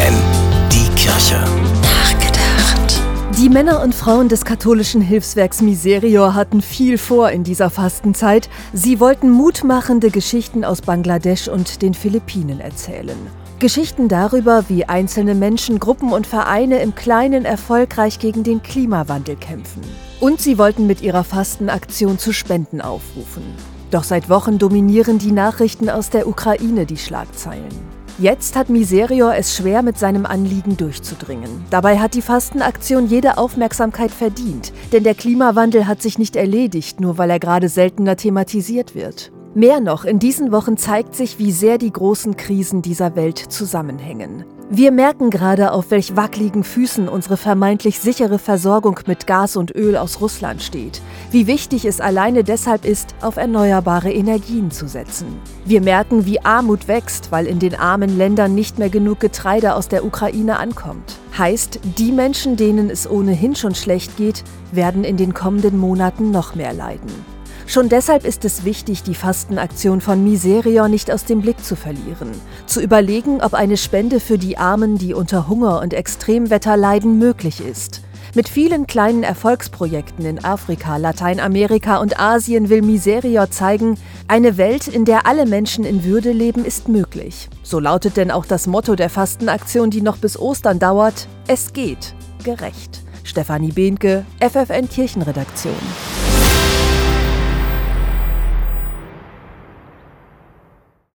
FFN, die Kirche. Nachgedacht. Die Männer und Frauen des katholischen Hilfswerks Miserior hatten viel vor in dieser Fastenzeit. Sie wollten mutmachende Geschichten aus Bangladesch und den Philippinen erzählen. Geschichten darüber, wie einzelne Menschen, Gruppen und Vereine im Kleinen erfolgreich gegen den Klimawandel kämpfen. Und sie wollten mit ihrer Fastenaktion zu Spenden aufrufen. Doch seit Wochen dominieren die Nachrichten aus der Ukraine die Schlagzeilen. Jetzt hat Miserior es schwer, mit seinem Anliegen durchzudringen. Dabei hat die Fastenaktion jede Aufmerksamkeit verdient, denn der Klimawandel hat sich nicht erledigt, nur weil er gerade seltener thematisiert wird. Mehr noch, in diesen Wochen zeigt sich, wie sehr die großen Krisen dieser Welt zusammenhängen. Wir merken gerade, auf welch wackeligen Füßen unsere vermeintlich sichere Versorgung mit Gas und Öl aus Russland steht. Wie wichtig es alleine deshalb ist, auf erneuerbare Energien zu setzen. Wir merken, wie Armut wächst, weil in den armen Ländern nicht mehr genug Getreide aus der Ukraine ankommt. Heißt, die Menschen, denen es ohnehin schon schlecht geht, werden in den kommenden Monaten noch mehr leiden. Schon deshalb ist es wichtig, die Fastenaktion von Miserior nicht aus dem Blick zu verlieren. Zu überlegen, ob eine Spende für die Armen, die unter Hunger und Extremwetter leiden, möglich ist. Mit vielen kleinen Erfolgsprojekten in Afrika, Lateinamerika und Asien will Miserior zeigen, eine Welt, in der alle Menschen in Würde leben, ist möglich. So lautet denn auch das Motto der Fastenaktion, die noch bis Ostern dauert: Es geht gerecht. Stefanie Behnke, FFN Kirchenredaktion.